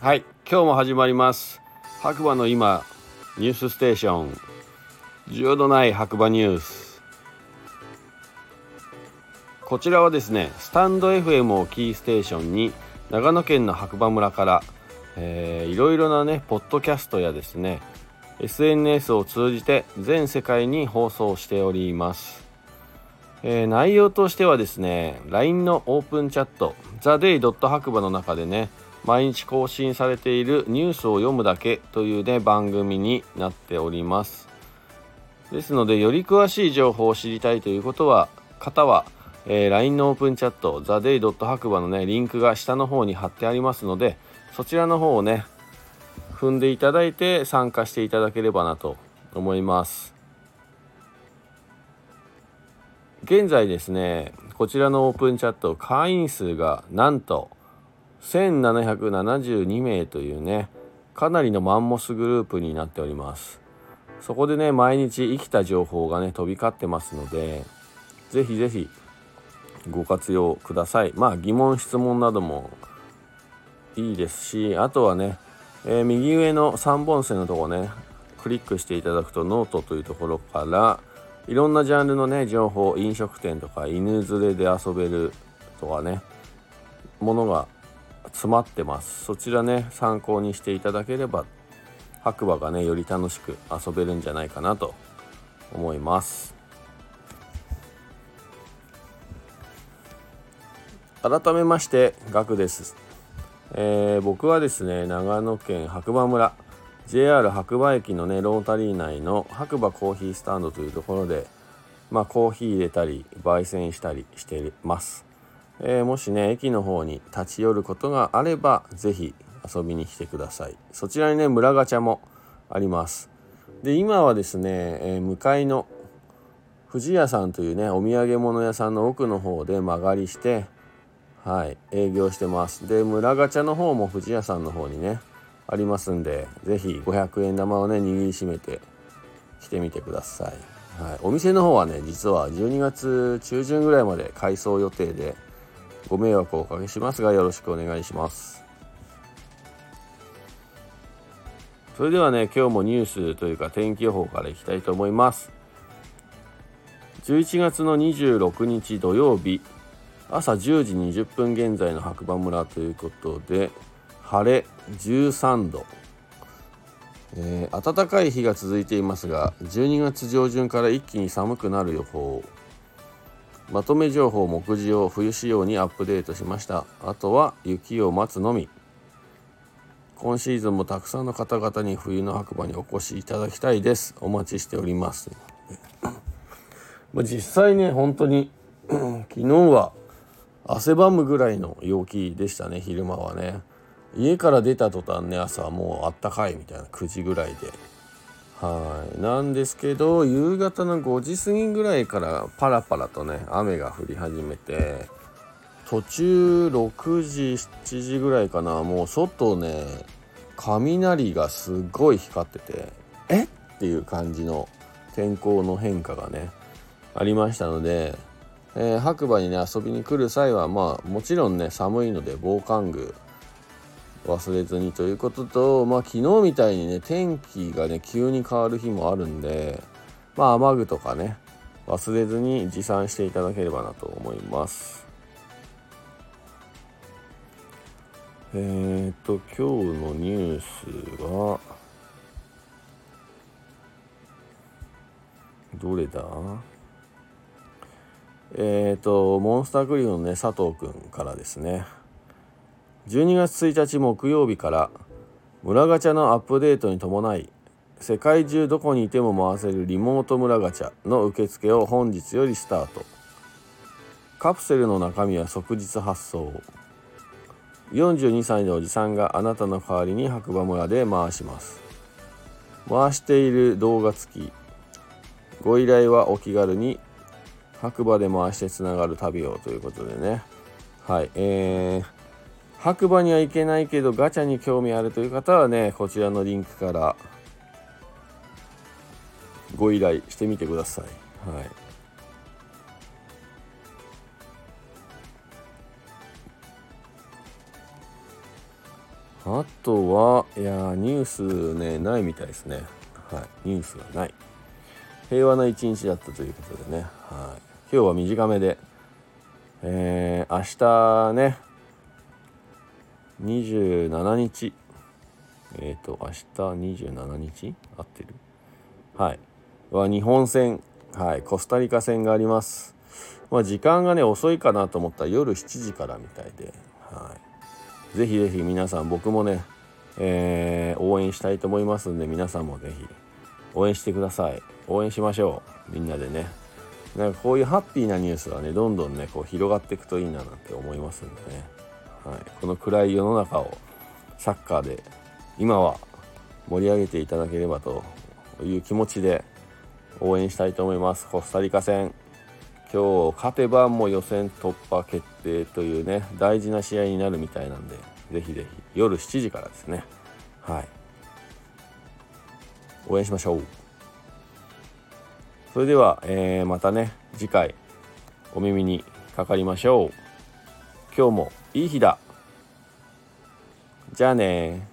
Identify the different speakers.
Speaker 1: はい今日も始まります。白馬の今ニュースステーション。需要のない白馬ニュース。こちらはですねスタンド FM をキーステーションに長野県の白馬村から、えー、いろいろなねポッドキャストやですね SNS を通じて全世界に放送しております、えー、内容としてはですね LINE のオープンチャット TheDay. 白馬の中でね毎日更新されているニュースを読むだけというね番組になっておりますですのでより詳しい情報を知りたいということは方は、えー、LINE のオープンチャット TheDay. 白馬のねリンクが下の方に貼ってありますのでそちらの方をね踏んでいただいて参加していただければなと思います現在ですねこちらのオープンチャット会員数がなんと1772名というねかなりのマンモスグループになっております。そこでね毎日生きた情報がね飛び交ってますのでぜひぜひご活用ください。まあ疑問質問などもいいですしあとはね、えー、右上の3本線のとこねクリックしていただくとノートというところからいろんなジャンルのね情報飲食店とか犬連れで遊べるとかねものが詰まってます。そちらね参考にしていただければ白馬がねより楽しく遊べるんじゃないかなと思います。改めましてガクです、えー、僕はですね長野県白馬村。JR 白馬駅のねロータリー内の白馬コーヒースタンドというところでまあコーヒー入れたり焙煎したりしてます。えー、もしね駅の方に立ち寄ることがあれば是非遊びに来てください。そちらにね村ガチャもあります。で今はですね、えー、向かいの藤屋さんというねお土産物屋さんの奥の方で間借りしてはい営業してます。で村ガチャの方も藤屋さんの方にねありますんで是非500円玉をね握りしめて来てみてください、はい、お店の方はね実は12月中旬ぐらいまで改装予定でご迷惑をおかけしますがよろしくお願いします。それではね今日もニュースというか天気予報からいきたいと思います。11月の26日土曜日朝10時20分現在の白馬村ということで晴れ13度、えー、暖かい日が続いていますが12月上旬から一気に寒くなる予報。まとめ情報目次を冬仕様にアップデートしました。あとは雪を待つのみ。今シーズンもたくさんの方々に冬の白馬にお越しいただきたいです。お待ちしております。実際ね本当に 昨日は汗ばむぐらいの陽気でしたね昼間はね。家から出た途端ね朝はもうあったかいみたいな9時ぐらいで。はい。なんですけど夕方の5時過ぎぐらいからパラパラとね雨が降り始めて途中6時7時ぐらいかなもう外ね雷がすっごい光っててえ？っていう感じの天候の変化がねありましたので、えー、白馬にね遊びに来る際はまあもちろんね寒いので防寒具忘れずにということと、まあ、昨日みたいにね天気がね急に変わる日もあるんで、まあ、雨具とかね忘れずに持参していただければなと思います。えっ、と今日のニュースはどれだ？えっ、とモンスタークリフのね佐藤くんからですね12月1日木曜日から村ガチャのアップデートに伴い世界中どこにいても回せるリモート村ガチャの受付を本日よりスタート。カプセルの中身は即日発送。42歳のおじさんがあなたの代わりに白馬村で回します。回している動画付き。ご依頼はお気軽に白馬で回してつながる旅をということでね。はいえー白馬には行けないけどガチャに興味あるという方はねこちらのリンクからご依頼してみてください。はいあとは、いやニュースね、ないみたいですね。はい、ニュースがない。平和な一日だったということでね、はい、今日は短めで、えー、明日ね、27日。えっ、ー、と明日27日？合ってる？はい。は日本戦。はい。コスタリカ戦があります。まあ時間がね遅いかなと思ったら夜7時からみたいで。はい。ぜひぜひ皆さん僕もね、えー、応援したいと思いますんで皆さんもぜひ応援してください。応援しましょう。みんなでね。なんかこういうハッピーなニュースはねどんどんねこう広がっていくといいななんて思いますんでね、はい、この暗い世の中をサッカーで今は盛り上げていただければという気持ちで応援したいと思います。コスタリカ戦。今日勝てばもう予選突破決定というね大事な試合になるみたいなんでぜひぜひ夜7時からですね。はい。応援しましょう。それでは、えー、またね次回お耳にかかりましょう。今日もいい日だ。じゃあね